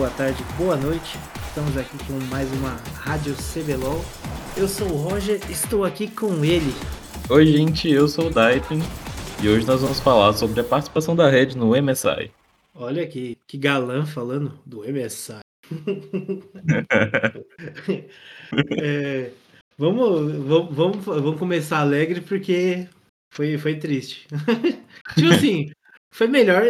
boa tarde, boa noite. Estamos aqui com mais uma Rádio CBLOL. Eu sou o Roger, estou aqui com ele. Oi, gente, eu sou o Daipen e hoje nós vamos falar sobre a participação da Red no MSI. Olha que, que galã falando do MSI. é, vamos, vamos, vamos, vamos começar alegre porque foi, foi triste. tipo assim, foi melhor.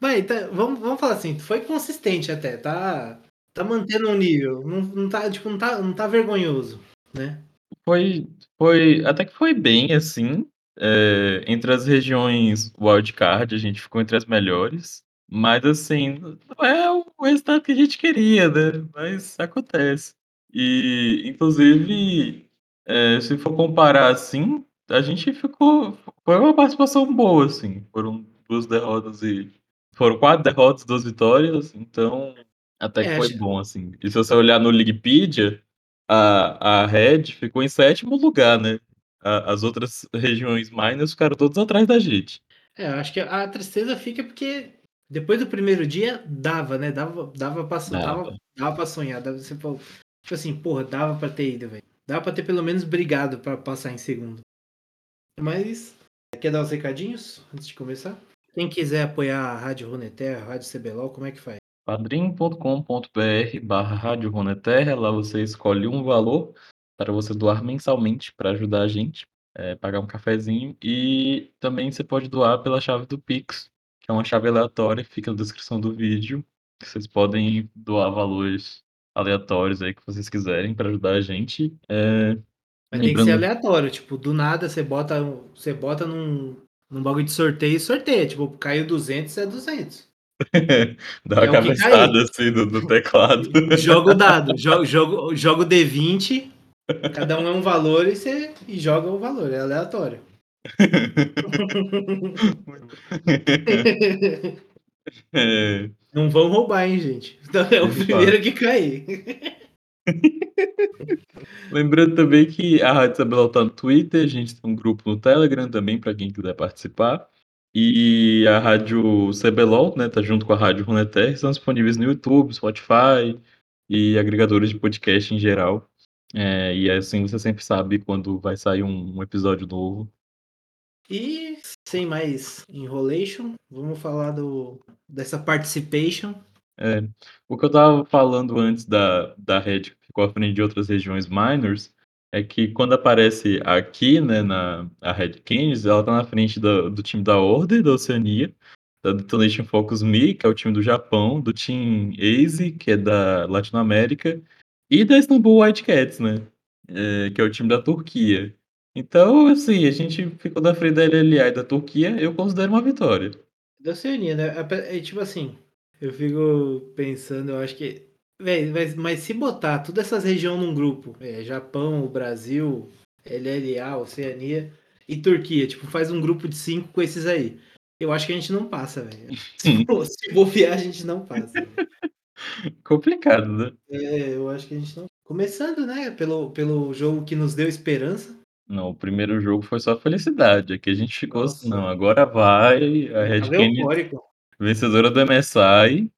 Vai, tá, vamos, vamos falar assim, foi consistente até, tá, tá mantendo um nível. Não, não, tá, tipo, não, tá, não tá vergonhoso, né? Foi, foi. Até que foi bem, assim. É, entre as regiões wildcard, a gente ficou entre as melhores. Mas, assim, não é o resultado que a gente queria, né? Mas acontece. E, inclusive, é, se for comparar assim, a gente ficou. Foi uma participação boa, assim. Foram duas derrotas e. Foram quatro derrotas, duas vitórias, então até que É, foi acho- bom, assim. E se você olhar no Wikipedia, a, a Red ficou em sétimo lugar, né? A- as outras regiões minors ficaram todas atrás da gente. É, eu acho que a tristeza fica porque depois do primeiro dia dava, né? Dava, dava, pra, Dava. dava, dava pra sonhar. Dava, você falou, tipo assim, porra, dava pra ter ido, velho. Dava pra ter pelo menos brigado pra passar em segundo. Mas, quer dar os recadinhos antes de começar? Quem quiser apoiar a Rádio Runeterra, a Rádio CBLOL, como é que faz? padrim.com.br barra Rádio Runeterra, lá você escolhe um valor para você doar mensalmente para ajudar a gente, é, pagar um cafezinho, e também você pode doar pela chave do Pix, que é uma chave aleatória, fica na descrição do vídeo. Vocês podem doar valores aleatórios aí que vocês quiserem para ajudar a gente. É, Mas tem que ser lembrando- aleatório, tipo, do nada você bota, você bota num, num bagulho de sorteio sorteia. Tipo, caiu 200, é 200. Dá uma É cabeçada assim no teclado. Joga o dado, joga, joga, joga o D20, cada um é um valor e você e joga o valor, é aleatório. É, Não vão roubar, hein, gente. Então é o primeiro que cair. Lembrando também que a Rádio Isabel tá no Twitter, a gente tem um grupo no Telegram também para quem quiser participar. E a Rádio CBLOL, né, tá junto com a Rádio Runeterra, estão disponíveis no YouTube, Spotify e agregadores de podcast em geral. É, e assim você sempre sabe quando vai sair um, um episódio novo. E sem mais enrolation, vamos falar do, dessa participation. É, o que eu tava falando antes da, da Red ficou à frente de outras regiões minors é que quando aparece aqui, né, na a Red Kings, ela tá na frente do, do time da Order, da Oceania, da Detonation Focus Me, que é o time do Japão, do Team Ace, que é da Latinoamérica, e da Istanbul Whitecats, né, é, que é o time da Turquia. Então, assim, a gente ficou na frente da LLA e da Turquia, eu considero uma vitória. Da Oceania, né? É tipo assim, eu fico pensando, eu acho que. Véi, mas, mas se botar todas essas regiões num grupo, é, Japão, Brasil, LLA, Oceania e Turquia, tipo, faz um grupo de cinco com esses aí. Eu acho que a gente não passa, velho. Se, se bobear, a gente não passa. Complicado, né? É, eu acho que a gente não. Começando, né, pelo, pelo jogo que nos deu esperança. Não, o primeiro jogo foi só felicidade. Aqui a gente ficou assim, Nossa. não, agora vai. A Red eufórico. vencedora do MSI.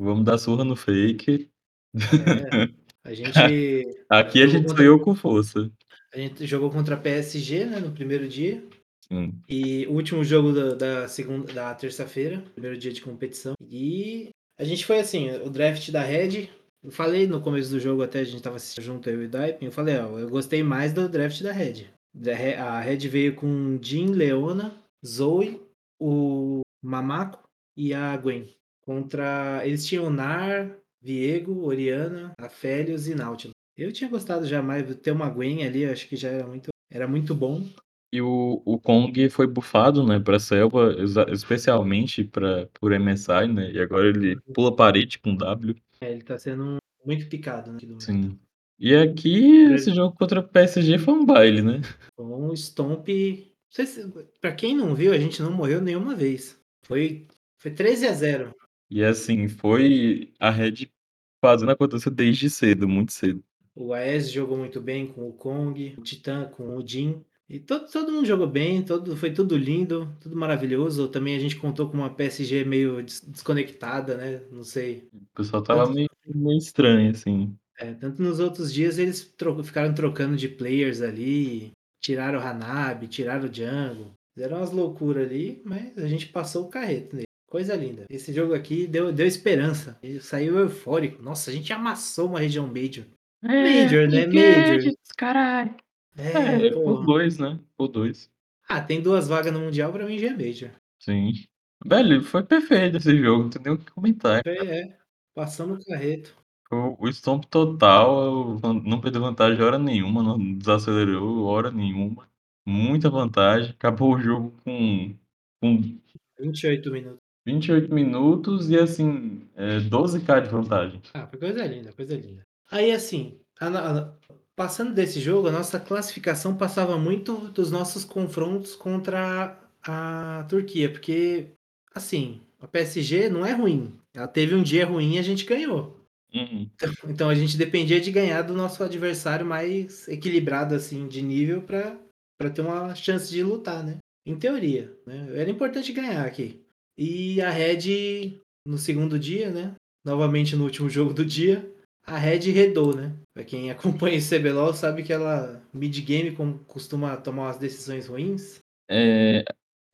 Vamos dar surra no fake. É. A gente. Aqui a gente contra- sonhou com força. A gente jogou contra a PSG, né, no primeiro dia. Sim. E o último jogo da, da segunda, da terça-feira, primeiro dia de competição. E a gente foi assim, o draft da Red. Eu falei no começo do jogo, até a gente tava assistindo junto eu e o Daipin. Eu falei, ó, eu gostei mais do draft da Red. A Red veio com Jean, Leona, Zoe, o Mamako e a Gwen. Contra. Eles tinham Nar, Viego, Oriana, Afélios e Nautilus. Eu tinha gostado já mais de ter uma Gwen ali, acho que já era muito, era muito bom. E o, o Kong foi bufado, né, pra selva, especialmente pra, por MSI, né? E agora ele pula parede com W. É, ele tá sendo muito picado, né? Sim. E aqui, esse jogo contra o PSG foi um baile, né? O Stomp. não sei se- Pra quem não viu, a gente não morreu nenhuma vez. Foi, foi 13 a 0. E assim, foi a Red fazendo acontecer desde cedo, muito cedo. O AES jogou muito bem com o Kong, o Titã com o Jin. E todo, todo mundo jogou bem, todo, foi tudo lindo, tudo maravilhoso. Também a gente contou com uma PSG meio des- desconectada, né? Não sei. O pessoal tava Tanto, meio, meio estranho, assim. é, tanto nos outros dias eles tro- ficaram trocando de players ali, tiraram o Hanabi, tiraram o Django. Fizeram umas loucuras ali, mas a gente passou o carreto nele. Coisa linda. Esse jogo aqui deu, deu esperança. Ele saiu eufórico. Nossa, a gente amassou uma região Major. É, Major, né? Major. caralho. É, É, por porra. dois, né? Por dois. Ah, tem duas vagas no Mundial, pra mim já é Major. Sim. Velho, foi perfeito esse jogo, não tem nem o que comentar. É, é. Passamos o carreto. O, o stomp total, não perdeu vantagem hora nenhuma, não desacelerou hora nenhuma. Muita vantagem. Acabou o jogo com, com 28 minutos. 28 minutos e assim, é, 12k de vantagem. Ah, foi coisa linda, coisa linda. Aí assim, a, a, passando desse jogo, a nossa classificação passava muito dos nossos confrontos contra a, a Turquia, porque assim, a PSG não é ruim. Ela teve um dia ruim e a gente ganhou. Uhum. Então a gente dependia de ganhar do nosso adversário mais equilibrado assim de nível para ter uma chance de lutar, né? Em teoria, né? Era importante ganhar aqui. E a Red no segundo dia, né? Novamente no último jogo do dia, a Red redou, né? Pra quem acompanha esse CBLOL sabe que ela mid-game costuma tomar umas decisões ruins. É,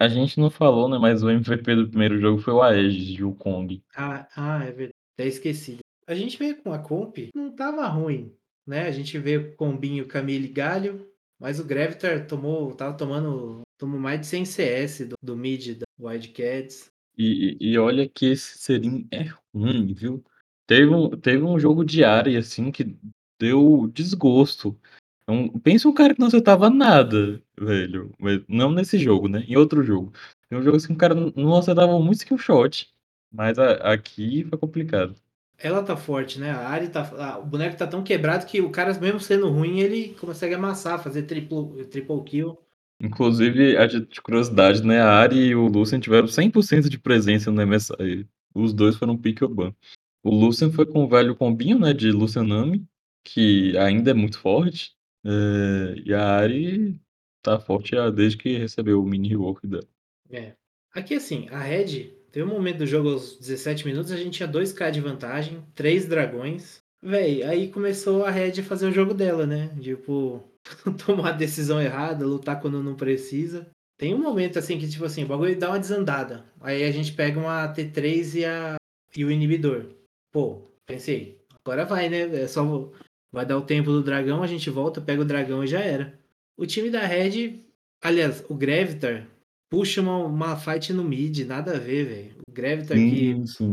a gente não falou, né? Mas o MVP do primeiro jogo foi o Aegis de Wukong. Ah, ah, é verdade. Até esqueci. A gente veio com a comp, não tava ruim, né? A gente veio com combinho Camille Galho, mas o Gravitar tomou, tava tomando, tomou mais de 100 CS do, do mid da Wildcats. E, e olha que esse Serin é ruim, viu? Teve um, teve um jogo de área, assim, que deu desgosto. Então, pensa um cara que não acertava nada, velho. Mas não nesse jogo, né? Em outro jogo. Tem um jogo assim que o cara não acertava muito skill shot. Mas a, aqui foi complicado. Ela tá forte, né? A Ari tá. ah, o boneco tá tão quebrado que o cara, mesmo sendo ruim, ele consegue amassar, fazer triple, triple kill. Inclusive, a de curiosidade, né? A Ari e o Lucian tiveram 100% de presença no MSI. Os dois foram pick ban. O Lucian foi com o velho combinho, né? De Lucianami, que ainda é muito forte. É, e a Ari tá forte desde que recebeu o mini rework dela. É. Aqui, assim, a Red, teve um momento do jogo aos 17 minutos, a gente tinha 2k de vantagem, 3 dragões. Véi, aí começou a Red a fazer o jogo dela, né? Tipo, tomar a decisão errada, lutar quando não precisa. Tem um momento assim que, tipo assim, o bagulho dá uma desandada. Aí a gente pega uma T3 e, a, e o inibidor. Pô, pensei, agora vai, né? É só. Vai dar o tempo do dragão, a gente volta, pega o dragão e já era. O time da Red, aliás, o Gravitar, puxa uma, uma fight no mid, nada a ver, velho. O Gravitar que. sim.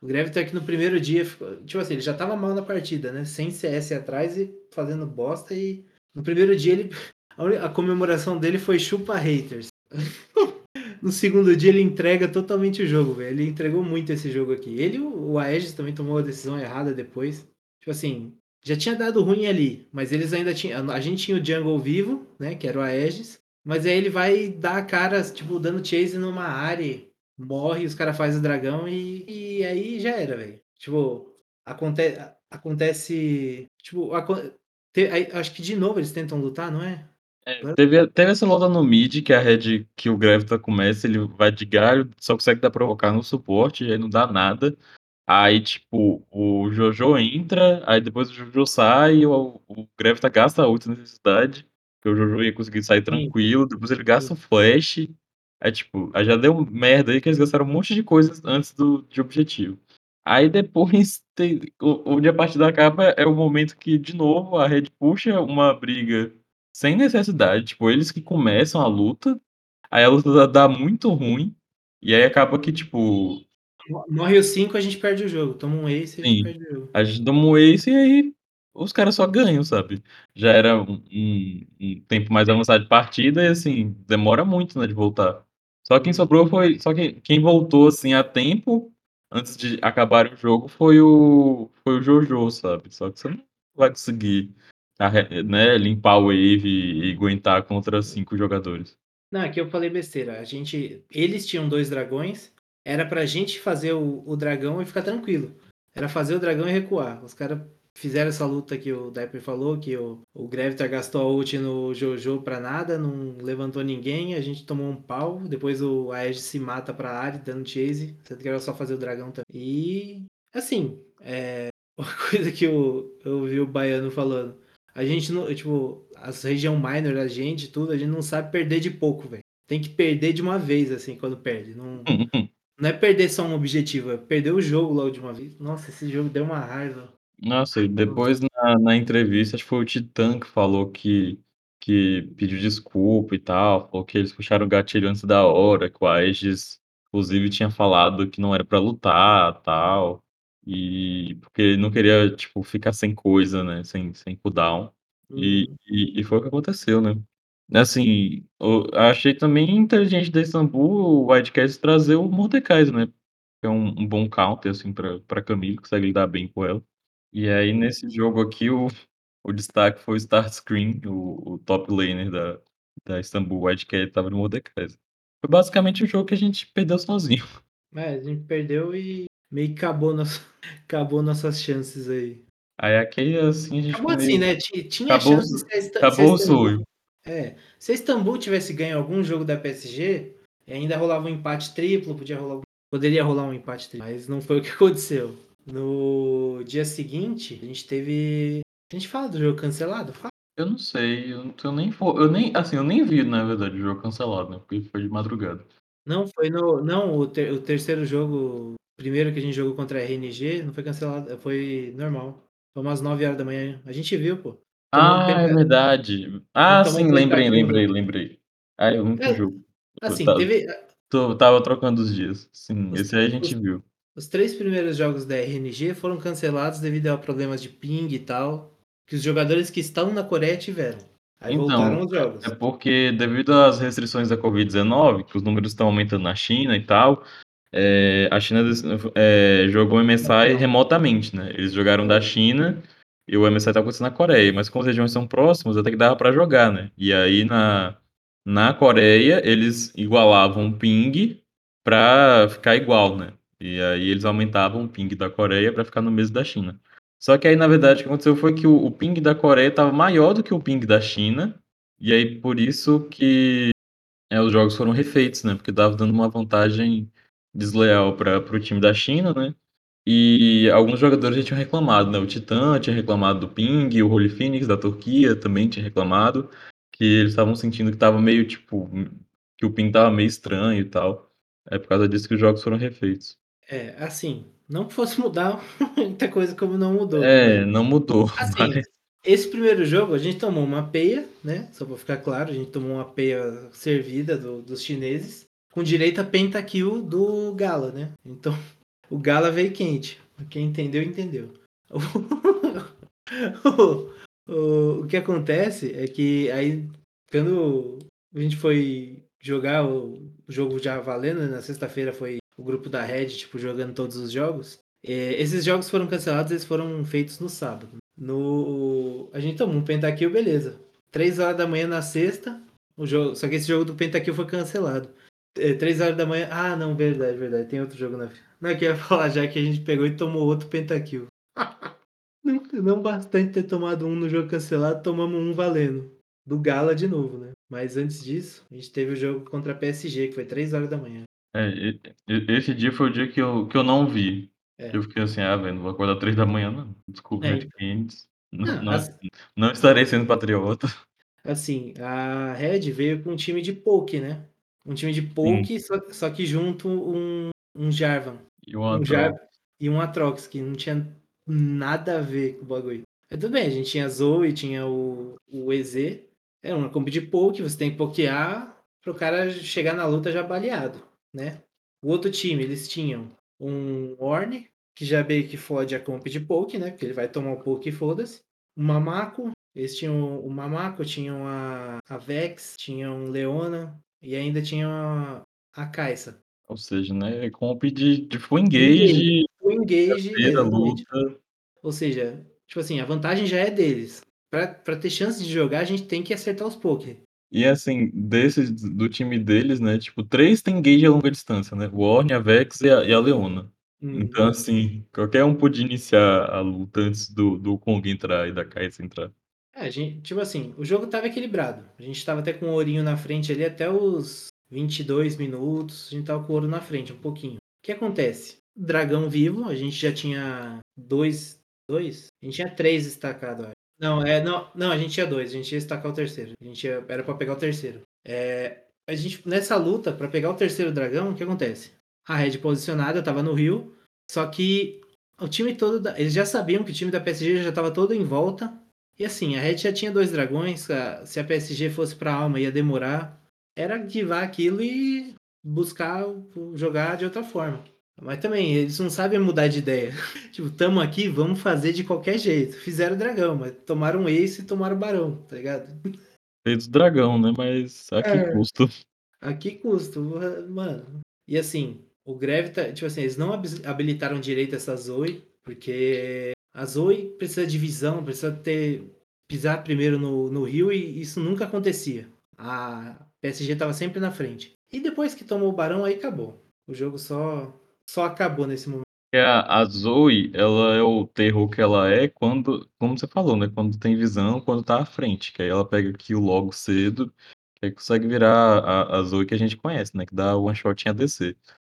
O Gravitar que no primeiro dia, ficou- tipo assim, ele já tava mal na partida, né? Sem CS atrás e fazendo bosta e no primeiro dia ele a comemoração dele foi chupa haters. no segundo dia ele entrega totalmente o jogo, velho. Ele entregou muito esse jogo aqui. Ele o Aegis também tomou a decisão errada depois. Tipo assim, já tinha dado ruim ali, mas eles ainda tinham. A gente tinha o Jungle vivo, né? Que era o Aegis. Mas aí ele vai dar a cara, tipo, dando chase numa área, morre, os caras fazem o dragão e, e aí já era, velho. Tipo, aconte, acontece. Tipo, acon- te- aí, acho que de novo eles tentam lutar, não é? Teve, teve essa luta no mid, que a red que o Gravitar começa, ele vai de galho, só consegue dar provocar no suporte, e aí não dá nada. Aí, tipo, o Jojo entra, aí depois o Jojo sai, e o, o gasta a outra necessidade, que o Jojo ia conseguir sair tranquilo, depois ele gasta o flash. Aí, tipo, aí já deu merda aí que eles gastaram um monte de coisas antes do de objetivo. Aí depois, tem, o- onde a partida acaba, é o momento que, de novo, a Red puxa uma briga sem necessidade. Tipo, eles que começam a luta, aí a luta dá, muito ruim, e aí acaba que, tipo, Morre os 5, a gente perde o jogo. Toma um ace e a gente perde o jogo. a gente toma um ace e aí os caras só ganham, sabe? Já era um, um- um tempo mais avançado de partida e, assim, demora muito, né, de voltar. Só quem sobrou foi. Só que quem voltou, assim, a tempo, antes de acabar o jogo, foi o, foi o Jojo, sabe? Só que você não vai conseguir né, limpar o wave e, aguentar contra cinco jogadores. Não, aqui eu falei besteira. A gente, eles tinham dois dragões. Era pra gente fazer o, o dragão e ficar tranquilo. Era fazer o dragão e recuar. Os caras fizeram essa luta que o Dapper falou, que o, o Gravitar gastou a ult no Jojo pra nada, não levantou ninguém, a gente tomou um pau, depois o Aegis se mata pra área, dando chase, sendo que era só fazer o dragão também. E, assim, é, uma coisa que eu, eu ouvi o Baiano falando, a gente não, tipo, as região minor, a gente, tudo, a gente não sabe perder de pouco, velho. Tem que perder de uma vez, assim, quando perde. Não, não é perder só um objetivo, é perder o jogo logo de uma vez. Nossa, esse jogo deu uma raiva. Nossa, e depois na, na entrevista, acho que foi o Titã que falou que, que pediu desculpa e tal, falou que eles puxaram o gatilho antes da hora, que o Aegis, inclusive, tinha falado que não era pra lutar tal, e porque ele não queria, tipo, ficar sem coisa, né, sem, sem cooldown, e, Uhum. e, e foi o que aconteceu, né. Assim, eu achei também inteligente da Istanbul, o Wildcats trazer o Mordekaiser, né, que é um, um bom counter, assim, pra, pra Camille, consegue lidar bem com ela. E aí, nesse jogo aqui, o, o destaque foi o Starscream, o, o top laner da, da Istanbul Wildcat estava no Mordekaiser. Foi basicamente o jogo que a gente perdeu sozinho. É, a gente perdeu e meio que acabou, nosso, acabou nossas chances aí. Aí aqui, assim, a gente Acabou ficou assim, meio... né? Ti- Tinha Acabou, chance se a, Ista- se a acabou o sonho. É, se a Istambul tivesse ganho algum jogo da PSG, ainda rolava um empate triplo, podia rolar, poderia rolar um empate triplo, mas não foi o que aconteceu. No dia seguinte, a gente teve. A gente fala do jogo cancelado? Fala. Eu não sei, eu, não- eu nem for, eu nem, assim, eu nem vi, na verdade, o jogo cancelado, né, porque foi de madrugada. Não, foi no. Não, o, ter- o terceiro jogo, primeiro que a gente jogou contra a RNG, não foi cancelado, foi normal. Foi umas 9 horas da manhã. A gente viu, pô. Ah, é verdade. Ah, sim, lembrei, lembrei, lembrei. Ah, eu vi o É, jogo. Eu assim, ta- teve. tô- tava trocando os dias. Sim, Os, esse aí a gente os, viu. Os três primeiros jogos da RNG foram cancelados devido a problemas de ping e tal. Que os jogadores que estão na Coreia tiveram. Aí Então, voltaram os jogos. é porque devido às restrições da Covid-19, que os números estão aumentando na China e tal, é, a China é, jogou o MSI remotamente, né? Eles jogaram da China e o MSI tá acontecendo na Coreia, mas como as regiões são próximas, até que dava para jogar, né? E aí na, na Coreia eles igualavam o ping para ficar igual, né? E aí eles aumentavam o ping da Coreia para ficar no mesmo da China. Só que aí, na verdade, o que aconteceu foi que o, o ping da Coreia estava maior do que o ping da China, e aí por isso que é, os jogos foram refeitos, né? Porque estava dando uma vantagem desleal para o time da China, né? E alguns jogadores já tinham reclamado, né? O Titã tinha reclamado do ping, o Holy Phoenix da Turquia também tinha reclamado, que eles estavam sentindo que estava meio, tipo, que o ping estava meio estranho e tal. É por causa disso que os jogos foram refeitos. É, assim, não que fosse mudar muita coisa como não mudou, É, mas não mudou, assim, mas... esse primeiro jogo a gente tomou uma peia, né? Só pra ficar claro, a gente tomou uma peia servida do- dos chineses, com direito a pentakill do Gala, né? Então, o Gala veio quente. Quem entendeu, entendeu. o, o, o que acontece é que aí, quando a gente foi jogar o, o jogo já valendo, né? na sexta-feira foi o grupo da Red, tipo, jogando todos os jogos. É, esses jogos foram cancelados, eles foram feitos no sábado. No, a gente tomou um pentakill, beleza. Três horas da manhã na sexta, o jogo, só que esse jogo do pentakill foi cancelado. É, três horas da manhã, ah, não, verdade, verdade, tem outro jogo na Não, eu queria falar já que a gente pegou e tomou outro pentakill. não, não bastante ter tomado um no jogo cancelado, tomamos um valendo. Do Gala de novo, né? Mas antes disso, a gente teve o jogo contra a PSG, que foi 3 horas da manhã. É, e- e- esse dia foi o dia que eu, que eu não vi. É. Eu fiquei assim, ah, velho, não vou acordar três da manhã, não. Desculpa, É, Red então. Não, Não, não, as- não estarei sendo patriota. Assim, a Red veio com um time de poke, né? Um time de poke, só, só que junto um, um Jarvan. E o Um. Jarvan e um Atrox, que não tinha nada a ver com o bagulho. Mas tudo bem, a gente tinha Zoe, tinha o, o EZ. Era uma comp de poke, você tem que pokear pro cara chegar na luta já baleado, né? O outro time, eles tinham um Orne, que já meio que fode a comp de poke, né? Porque ele vai tomar o poke e foda-se. Um Mamaco, eles tinham o Mamaco, tinham a, a Vex, tinham Leona e ainda tinham a, a Kai'Sa. Ou seja, né? Comp de, de full engage, O engage, exatamente. luta. Ou seja, tipo assim, a vantagem já é deles. Pra, pra ter chance de jogar, a gente tem que acertar os poker. E assim, desses do time deles, né? Tipo, três tem engage a longa distância, né? O Orne, a Vex e a, e a Leona. Hum. Então, assim, qualquer um podia iniciar a luta antes do do Kong entrar e da Caixa entrar. É, a gen tipo assim, o jogo estava equilibrado. A gente estava até com o ourinho na frente ali até os 22 minutos, a gente estava com o ouro na frente, um pouquinho. O que acontece? Dragão vivo, a gente já tinha dois, dois? A gente tinha três destacados, acho. Não, é, não, não, a gente tinha dois, a gente ia destacar o terceiro. A gente ia, era para pegar o terceiro. É, a gente nessa luta para pegar o terceiro dragão, o que acontece? A red posicionada estava no rio, só que o time todo, da, eles já sabiam que o time da PSG já estava todo em volta. E assim, a red já tinha dois dragões, se a PSG fosse para alma ia demorar. Era guivar aquilo e buscar jogar de outra forma. Mas também, eles não sabem mudar de ideia. tipo, tamo aqui, vamos fazer de qualquer jeito. Fizeram dragão, mas tomaram ace e tomaram barão, tá ligado? Fez dragão, né? Mas a que É. custo? A que custo, mano? E assim, o Greve tá. Tipo assim, eles não habilitaram direito essa Zoe, porque a Zoe precisa de visão, precisa ter. pisar primeiro no, no rio e isso nunca acontecia. A PSG tava sempre na frente. E depois que tomou o Barão, aí acabou. O jogo só só acabou nesse momento. É, a Zoe, ela é o terror que ela é quando, como você falou, né? Quando tem visão, quando tá à frente. Que aí ela pega kill logo cedo, que aí consegue virar a, a Zoe que a gente conhece, né? Que dá one shot em ADC.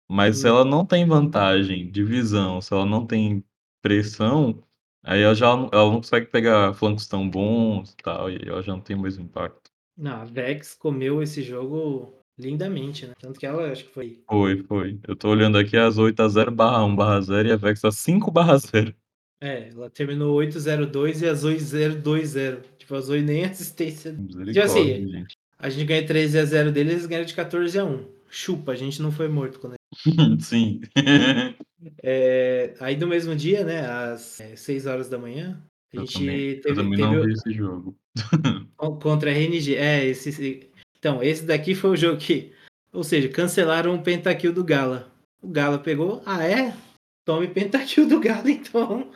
Mas se Hum. ela não tem vantagem de visão, se ela não tem pressão, aí ela já ela não consegue pegar flancos tão bons e tal, e ela já não tem o mesmo impacto. Não, a Vex comeu esse jogo lindamente, né? Tanto que ela acho que foi. Foi, foi. Eu tô olhando aqui, a Zoe tá 0/1/0 e a Vex tá 5/0. É, ela terminou 8-0-2 e a Zoe 0-2-0. Tipo, a Zoe nem assistência. Tipo assim, gente. a gente ganha 13x0 deles, eles ganharam de 14x1. Chupa, a gente não foi morto quando Sim. É, aí no mesmo dia, né, às é, 6 horas da manhã, a Eu gente também, eu teve, também teve não o- vi esse jogo. contra a RNG. É, esse- então, esse daqui foi o jogo que, ou seja, cancelaram o pentakill do Gala. O Gala pegou, ah é? Tome pentakill do Gala então,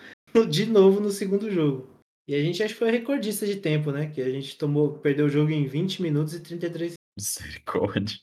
de novo no segundo jogo. E a gente acho que foi recordista de tempo, né? Que a gente tomou, perdeu o jogo em 20 minutos e 33 Misericórdia.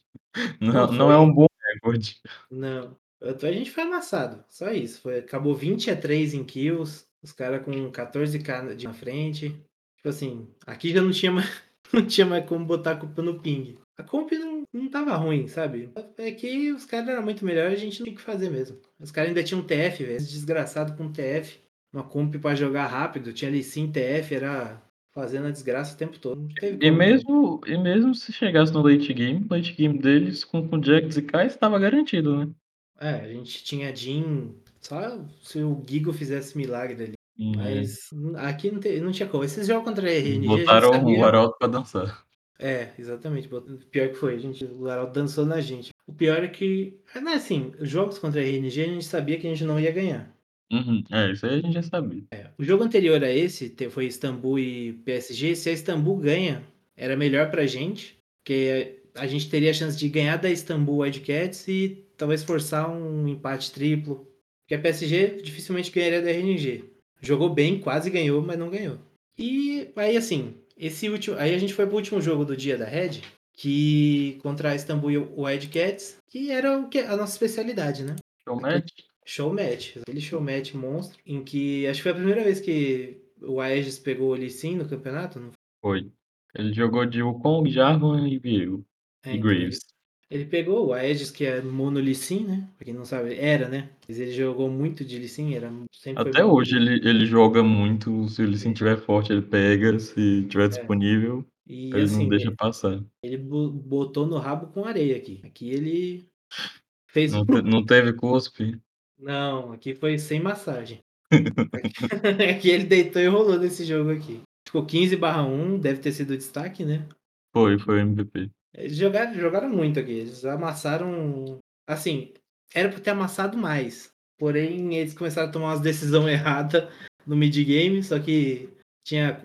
Não, Não, é um bom recorde. Não. A gente foi amassado. Só isso. Foi, acabou 20 a 3 em kills. Os caras com 14k de na frente. Tipo assim, aqui já não tinha mais, não tinha mais como botar a culpa no ping. A comp não, não tava ruim, sabe? É que os caras eram muito melhores, a gente não tinha o que fazer mesmo. Os caras ainda tinham TF, velho. Desgraçado com TF. Uma comp pra jogar rápido. Tinha ali sim TF, era fazendo a desgraça o tempo todo. E como, mesmo, e mesmo se chegasse no late game, o late game deles com, com Jax e Kai estava garantido, né? É, a gente tinha Jean. Só se o Gigo fizesse milagre ali. Mas aqui não, te- não tinha como. Esses jogos contra a RNG, a Botaram sabia... o Arauto pra dançar. É, exatamente. Pior que foi, a gente, o Arauto dançou na gente. O pior é que, não é assim, os jogos contra a RNG a gente sabia que a gente não ia ganhar. Uhum. É, isso aí a gente já sabia. O jogo anterior a esse foi Istambul e PSG. Se a Istambul ganha, era melhor pra gente, porque a gente teria a chance de ganhar da Istambul Wildcats e talvez forçar um empate triplo. Porque a PSG dificilmente ganharia da RNG. Jogou bem, quase ganhou, mas não ganhou. E aí assim, esse último, aí a gente foi pro último jogo do dia da Red, que contra a Istambul e o Wildcats, que era o que a nossa especialidade, né? Show match? Show match, aquele show match monstro, em que acho que foi a primeira vez que o Aegis pegou o Lee Sin no campeonato, não Foi. Ele jogou de Wukong, Jarvan e Viego. É, E então, Graves. Ele, pegou o Aegis, que é mono Lee Sin, né? Pra quem não sabe, era, né? Mas ele jogou muito de Lee Sin, era, sempre Até hoje ele, ele joga muito. Se ele se tiver forte, ele pega. Se tiver disponível, E ele assim, não deixa passar. ele bo- botou no rabo com areia aqui. Aqui ele fez. Não, te- não teve cuspe. Não, aqui foi sem massagem. aqui ele deitou e rolou nesse jogo aqui. Ficou 15 barra 1, deve ter sido o destaque, né? Foi, foi o MVP. Eles jogaram, jogaram muito aqui. Eles amassaram. Assim, era pra ter amassado mais. Porém, eles começaram a tomar umas decisões erradas no mid-game, só que tinha.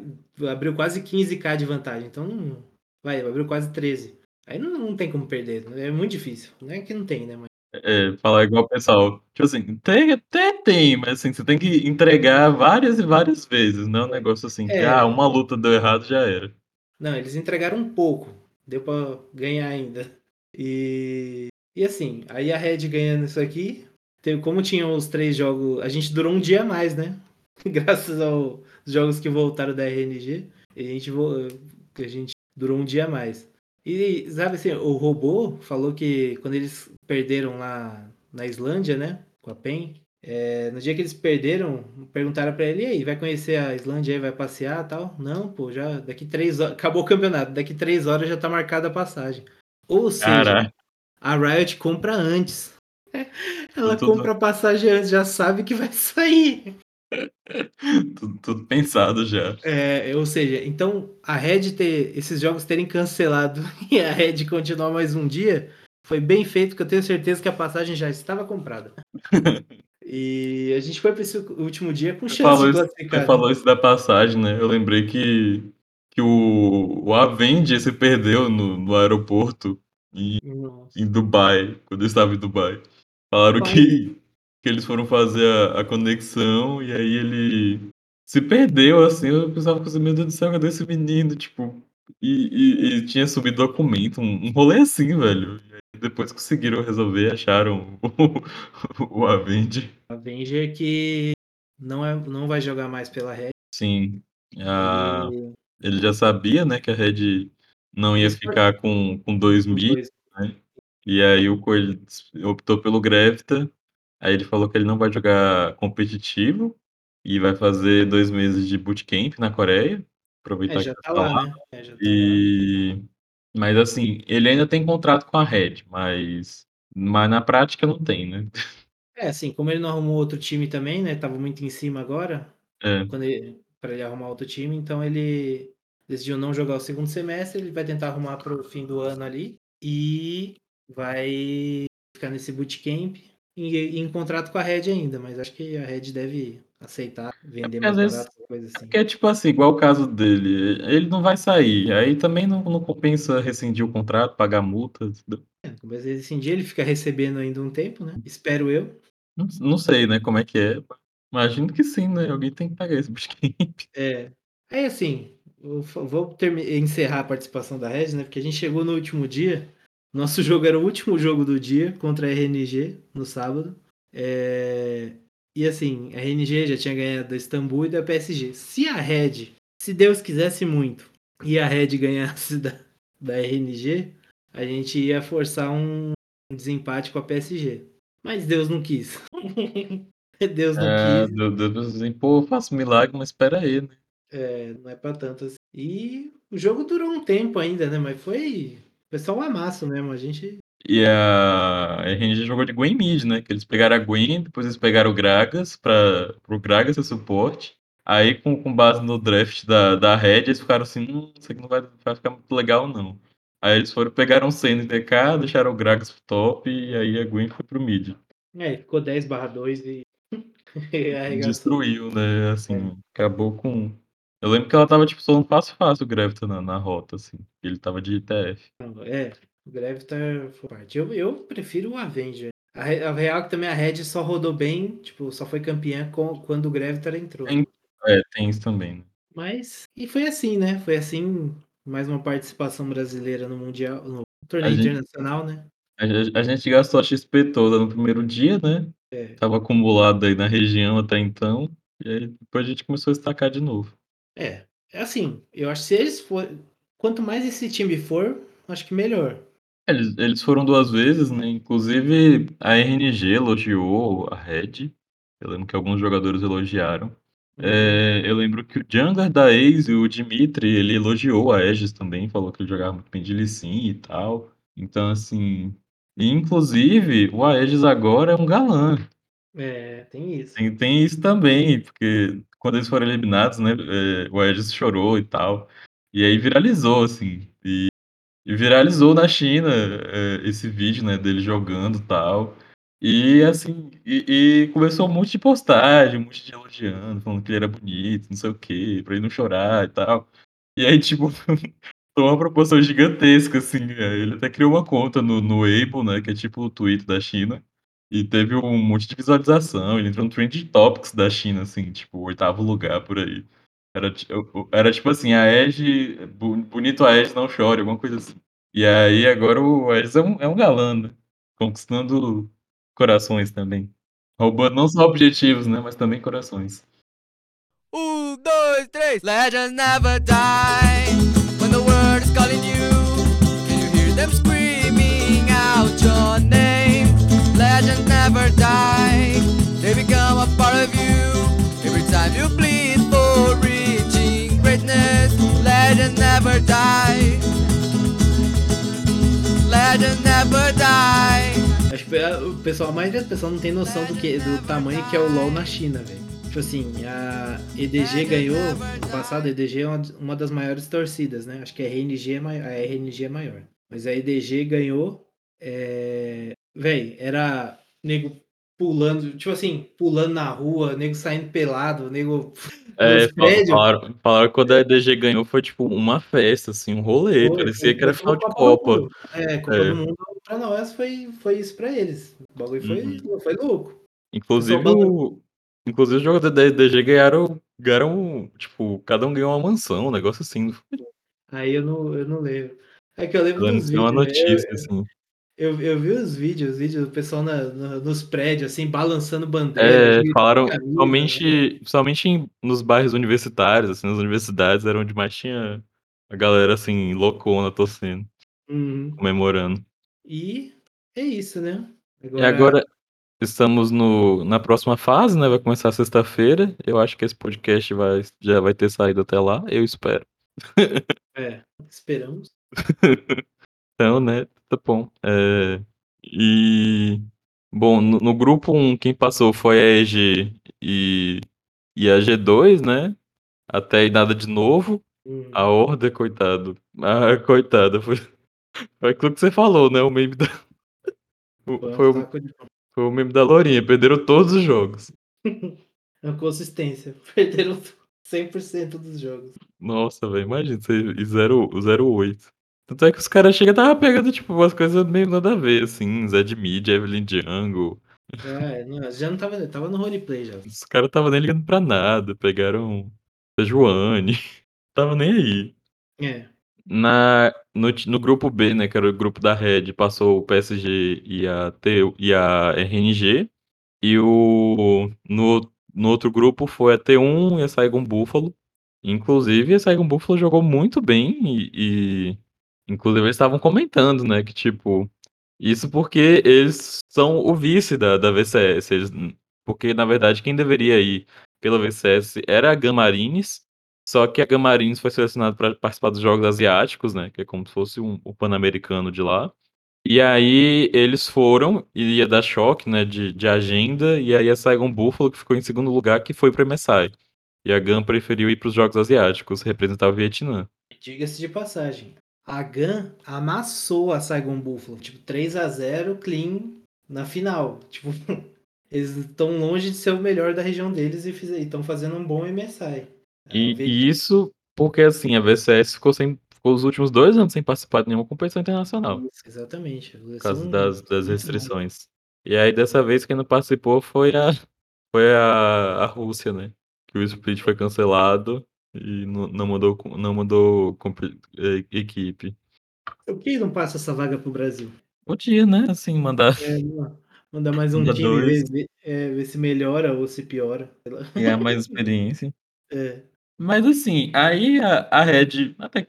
abriu quase 15k de vantagem. Então, não- vai, abriu quase 13. Aí não, não tem como perder. É muito difícil. Não é que não tem, né? Mas É, falar igual o pessoal. Tipo assim, tem, até tem, mas assim, você tem que entregar várias e várias vezes. Não é um negócio assim que, É. ah, uma luta deu errado, já era. Não, eles entregaram um pouco. Deu pra ganhar ainda. E. E assim, aí a Red ganhando isso aqui. Como tinha os três jogos, a gente durou um dia a mais, né? Graças aos jogos que voltaram da RNG, a gente, a gente durou um dia a mais. E sabe assim, o robô falou que quando eles perderam lá na Islândia, né? Com a PEN, é, no dia que eles perderam, perguntaram para ele, e aí, vai conhecer a Islândia aí, vai passear tal? Não, pô, já daqui três horas, acabou o campeonato, daqui três horas já tá marcada a passagem. Ou seja, Caraca. a Riot compra antes. Ela tudo... compra a passagem antes, já sabe que vai sair. tudo, tudo, pensado já. É, ou seja, então a Red ter esses jogos terem cancelado e a Red continuar mais um dia foi bem feito, que eu tenho certeza que a passagem já estava comprada. E a gente foi para esse último dia com chance falou de classificar. Isso, você falou né? isso da passagem, né? Eu lembrei que, que o, o Avenger se perdeu no, no aeroporto em, em Dubai, quando eu estava em Dubai. Falaram que, que eles foram fazer a, a, conexão e aí ele se perdeu, assim. Eu pensava, meu Deus do céu, cadê esse menino? Tipo, e, e, e tinha subido documento, um, um rolê assim, velho depois conseguiram resolver, acharam o, o Avenger. Avenger que não, é, não vai jogar mais pela Red. Sim. A... Ele... ele já sabia, né, que a Red não ia ficar com, com dois mil, né? E aí o Coelho optou pelo Grevita. Aí ele falou que ele não vai jogar competitivo e vai fazer dois meses de bootcamp na Coreia. Aproveitar é, já que tá, tá lá, lá, né? É, já tá e lá. Mas assim, ele ainda tem contrato com a Red, mas, mas na prática não tem, né? É, assim, como ele não arrumou outro time também, né? Tava muito em cima agora, é. quando ele, para ele arrumar outro time, então ele decidiu não jogar o segundo semestre, ele vai tentar arrumar para o fim do ano ali e vai ficar nesse bootcamp em, em contrato com a Red ainda, mas acho que a Red deve aceitar vender é mais vezes, barato, coisa assim. Porque é tipo assim, igual o caso dele, ele não vai sair, aí também não, não compensa rescindir o contrato, pagar multa. É, mas rescindir ele fica recebendo ainda um tempo, né? Espero eu. Não, não sei, né, como é que é. Imagino que sim, né? Alguém tem que pagar esse bootcamp. É. É assim, vou encerrar a participação da Red, né? Porque a gente chegou no último dia. Nosso jogo era o último jogo do dia contra a RNG no sábado. É... E assim, a RNG já tinha ganhado da Istambul e da PSG. Se a Red, se Deus quisesse muito, e a Red ganhasse da, da RNG, a gente ia forçar um, desempate com a PSG. Mas Deus não quis. Deus não é, quis. Deus assim, pô, faço milagre, mas espera aí, né? É, não é pra tanto assim. E o jogo durou um tempo ainda, né? Mas foi, foi só um amasso mesmo. A gente e a RNG jogou de Gwen mid, né? Que eles pegaram a Gwen, depois eles pegaram o Gragas para o Gragas ser suporte. Aí, com, com base no draft da, da Red, eles ficaram assim, hum, isso aqui não vai, vai ficar muito legal, não. Aí eles foram, pegaram o Senna e DK, deixaram o Gragas pro top, e aí a Gwen foi pro mid. É, ficou 10 barra 2 e... Destruiu, né? Assim, é. acabou com... Eu lembro que ela tava, tipo, solando fácil fácil o Gravita na, na rota, assim. Ele tava de ITF. É, o Greve tá forte. Eu, eu prefiro o Avenger. A, a real é que também a Red só rodou bem, tipo, só foi campeã com, quando o Gravitar entrou. Tem, é, tem isso também. Né? Mas, e foi assim, né? Foi assim, mais uma participação brasileira no Mundial, no torneio a internacional, gente, né? A, a, gente gastou a XP toda no primeiro dia, né? É. Tava acumulado aí na região até então. E aí depois a gente começou a destacar de novo. É, é assim, eu acho que se eles for. Quanto mais esse time for, acho que melhor. Eles, eles foram duas vezes, né? Inclusive a RNG elogiou a Red. Eu lembro que alguns jogadores elogiaram. Uhum. É, eu lembro que o Jungler da Ace, o Dimitri, ele elogiou a Aegis também, falou que ele jogava muito bem de Sin e tal. Então, assim. inclusive, o Aegis agora é um galã. É, tem isso. Tem, tem isso também, porque quando eles foram eliminados, né? É, o Aegis chorou e tal. E aí viralizou, assim. E e viralizou na China é, esse vídeo, né, dele jogando e tal. E assim, e, e, começou um monte de postagem, um monte de elogiando, falando que ele era bonito, não sei o quê, pra ele não chorar e tal. E aí, tipo, tomou uma proporção gigantesca, assim. Né, ele até criou uma conta no, no Weibo, né, que é tipo o Twitter da China. E teve um monte de visualização. Ele entrou no Trend Topics da China, assim, tipo, oitavo lugar por aí. Era, era tipo assim, a Edge, bonito a Edge não chore, alguma coisa assim. E aí agora o Edge é um, é um galã, né? Conquistando corações também. Roubando não só objetivos, né, mas também corações. Um, dois, três. Legends never die when the world is calling you. Never die. They become a part of you every time you for reaching greatness. Never die. Never die. Acho que o pessoal, a maioria das pessoas não tem noção do, que, do tamanho que é o LoL na China, velho. Tipo assim, a EDG ganhou, no passado a EDG é uma, uma das maiores torcidas, né? Acho que a RNG é, maior, a RNG é maior. Mas a EDG ganhou, é... velho, era nego pulando, tipo assim, pulando na rua, nego saindo pelado, nego É, falaram, falaram que quando a EDG ganhou foi tipo uma festa, assim, um rolê, Foi, parecia foi, que era final de Copa. É, Copa É. do Mundo pra nós foi, foi isso pra eles. O bagulho foi, Uhum. foi louco. Inclusive o inclusive os jogadores da EDG ganharam ganharam, tipo, cada um ganhou uma mansão, um negócio assim? Aí eu não, eu não lembro. É que eu lembro dos tem uma vídeos. notícia, Eu, assim. Eu, eu vi os vídeos, os vídeos do pessoal na, na- nos prédios, assim, balançando bandeira, É, falaram camisa, né? somente somente em nos bairros universitários, assim, nas universidades era onde mais tinha a galera, assim, loucona torcendo, Uhum. comemorando. E é isso, né? E agora estamos no na próxima fase, né, vai começar sexta-feira, eu acho que esse podcast vai já vai ter saído até lá, eu espero. É, esperamos. Então, né, tá bom. Eh, e bom, no no grupo 1 quem passou foi a EG e e a G2, né, até aí nada de novo. Uhum. A Horda, coitado. Ah, coitada, foi foi aquilo que você falou, né, o meme da o Foi o foi o meme da Lourinha, perderam todos os jogos. A consistência. Perderam 100% dos jogos. Nossa, velho, imagina você e 0 08. Tanto é que os caras chegam e tava pegando, tipo, umas coisas meio nada a ver, assim, Zed Mid, Evelyn Jungle. É, não, já não tava, tava no roleplay já. Os caras tava nem ligando pra nada, pegaram a Joane, tava nem aí. É. Na no no grupo B, né, que era o grupo da Red, passou o PSG e a T e a RNG, e o no no outro grupo foi a T1 e a Saigon Buffalo. Inclusive a Saigon Buffalo jogou muito bem e e inclusive eles estavam comentando, né, que tipo, isso porque eles são o vice da da VCS, eles porque na verdade quem deveria ir pela VCS era a Gamarines, só que a Gamarines foi selecionada pra participar dos jogos asiáticos, né, que é como se fosse um o pan-americano de lá. E aí eles foram, e ia dar choque, né, de de agenda, e aí a Saigon Buffalo que ficou em segundo lugar, que foi pra MSI. E a GAN preferiu ir para os jogos asiáticos, representar o Vietnã. Diga-se de passagem. A GAN amassou a Saigon Buffalo. Tipo, 3 a 0 clean na final. Tipo, eles estão longe de ser o melhor da região deles e estão fazendo um bom MSI. E, É, o e isso porque, assim, a VCS ficou, sem, ficou os últimos dois anos sem participar de nenhuma competição internacional. Isso, exatamente. Por causa das, das restrições. E aí, dessa vez, quem não participou foi a, foi a, a Rússia, né? Que o split foi cancelado e não, não mandou, não compe- eh, equipe. Por que não passa essa vaga pro Brasil? Podia, né? Assim, mandar É, mandar mais um Manda time, ver, é, ver se melhora ou se piora. ganhar mais experiência. É. Mas assim, aí a, a Red até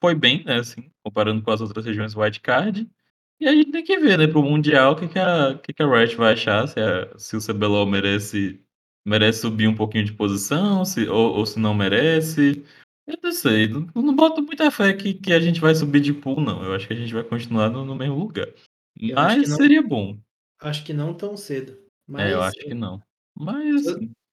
foi bem, né, assim, comparando com as outras regiões wildcard. E a gente tem que ver, né, pro Mundial, o que, que, a, que, que a Riot vai achar, se, a, se o CBLOL merece, merece subir um pouquinho de posição, se, ou, ou se não merece. Eu não sei, não, não boto muita fé que, que a gente vai subir de pool, não. Eu acho que a gente vai continuar no, no mesmo lugar. Eu Mas não. seria bom. Acho que não tão cedo. Mas É, eu acho que não. Mas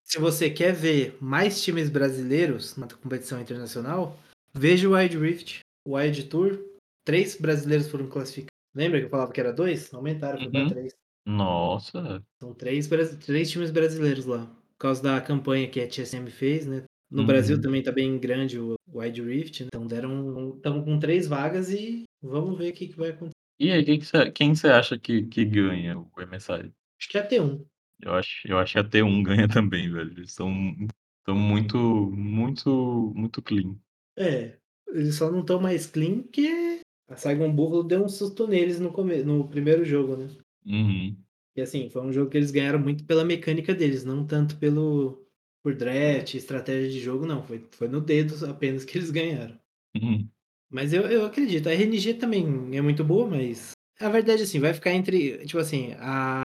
Se- você quer ver mais times brasileiros na competição internacional, veja o Wild Rift, o Wild Tour. Três brasileiros foram classificados. Lembra que eu falava que era dois? Aumentaram, foi Uhum. pra três. nossa. São três, três times brasileiros lá. Por causa da campanha que a TSM fez, né? No Uhum. Brasil também tá bem grande o Wild Rift, né? então deram. Estamos com três vagas e vamos ver o que, que vai acontecer. E aí, quem que você acha que, que ganha o MSI? Acho que é T1. Eu acho, eu acho que a T1 ganha também, velho. Eles são, são muito, muito, muito clean. É, eles só não estão mais clean porque a Saigon Buffalo deu um susto neles no, come... no primeiro jogo, né? Uhum. E assim, foi um jogo que eles ganharam muito pela mecânica deles, não tanto pelo por draft, estratégia de jogo, não. Foi, foi no dedo apenas que eles ganharam. Uhum. Mas eu, eu acredito. A RNG também é muito boa, mas a verdade assim, vai ficar entre, tipo assim, a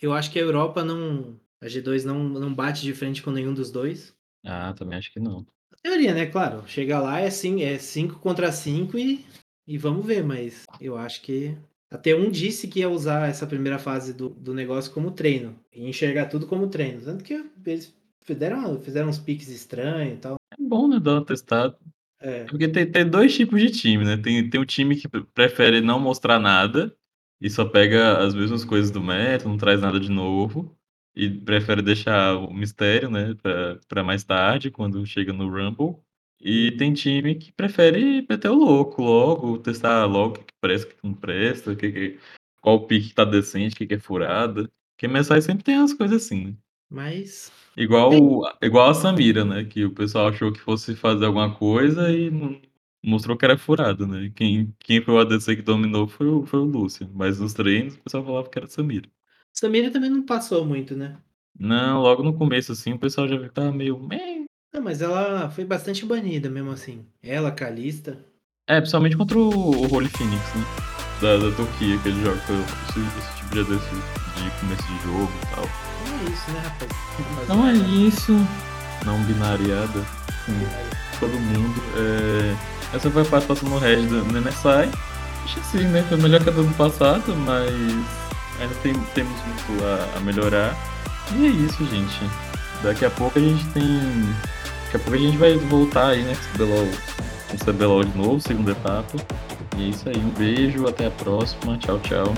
eu acho que a Europa não a G2 não, não bate de frente com nenhum dos dois. Ah, também acho que não. Na teoria, né? Claro, chega lá é 5 é cinco contra 5 e, e vamos ver, mas eu acho que até um disse que ia usar essa primeira fase do, do negócio como treino. E enxergar tudo como treino. Tanto que eles fizeram, fizeram uns piques estranhos e tal. É bom, né, dar uma testada. É, Porque tem, tem dois tipos de time, né? Tem, tem um time que prefere não mostrar nada e só pega as mesmas coisas do meta, não traz nada de novo. E prefere deixar o mistério, né, pra, pra mais tarde, quando chega no Rumble. E tem time que prefere meter o louco logo, testar logo o que, que presta, o que não presta, que que- qual pique tá decente, o que, que é furada. Porque MSI sempre tem umas coisas assim, né? mas Igual, igual a Samira, né? Que o pessoal achou que fosse fazer alguma coisa e não- mostrou que era furado, né? Quem, quem foi o ADC que dominou foi o, foi o Lúcio. Mas nos treinos o pessoal falava que era Samira. Samira também não passou muito, né? Não, logo no começo, assim, o pessoal já tava meio. Não, mas ela foi bastante banida mesmo assim. Ela, Kalista. É, principalmente contra o, o Holy Phoenix, né? Da, da Turquia, que ele joga foi esse, esse tipo de ADC de começo de jogo e tal. Então é isso, né, rapaz? Então é isso. Não binariada. com todo mundo. É, Essa foi a participação no Red do no MSI. Acho assim, né? Foi melhor que a do ano passado, mas ainda tem, temos muito a, a melhorar. E é isso, gente. Daqui a pouco a gente tem. Daqui a pouco a gente vai voltar aí, né? Com o CBLOL, de novo, segunda etapa. E é isso aí. Um beijo, até a próxima. Tchau, tchau.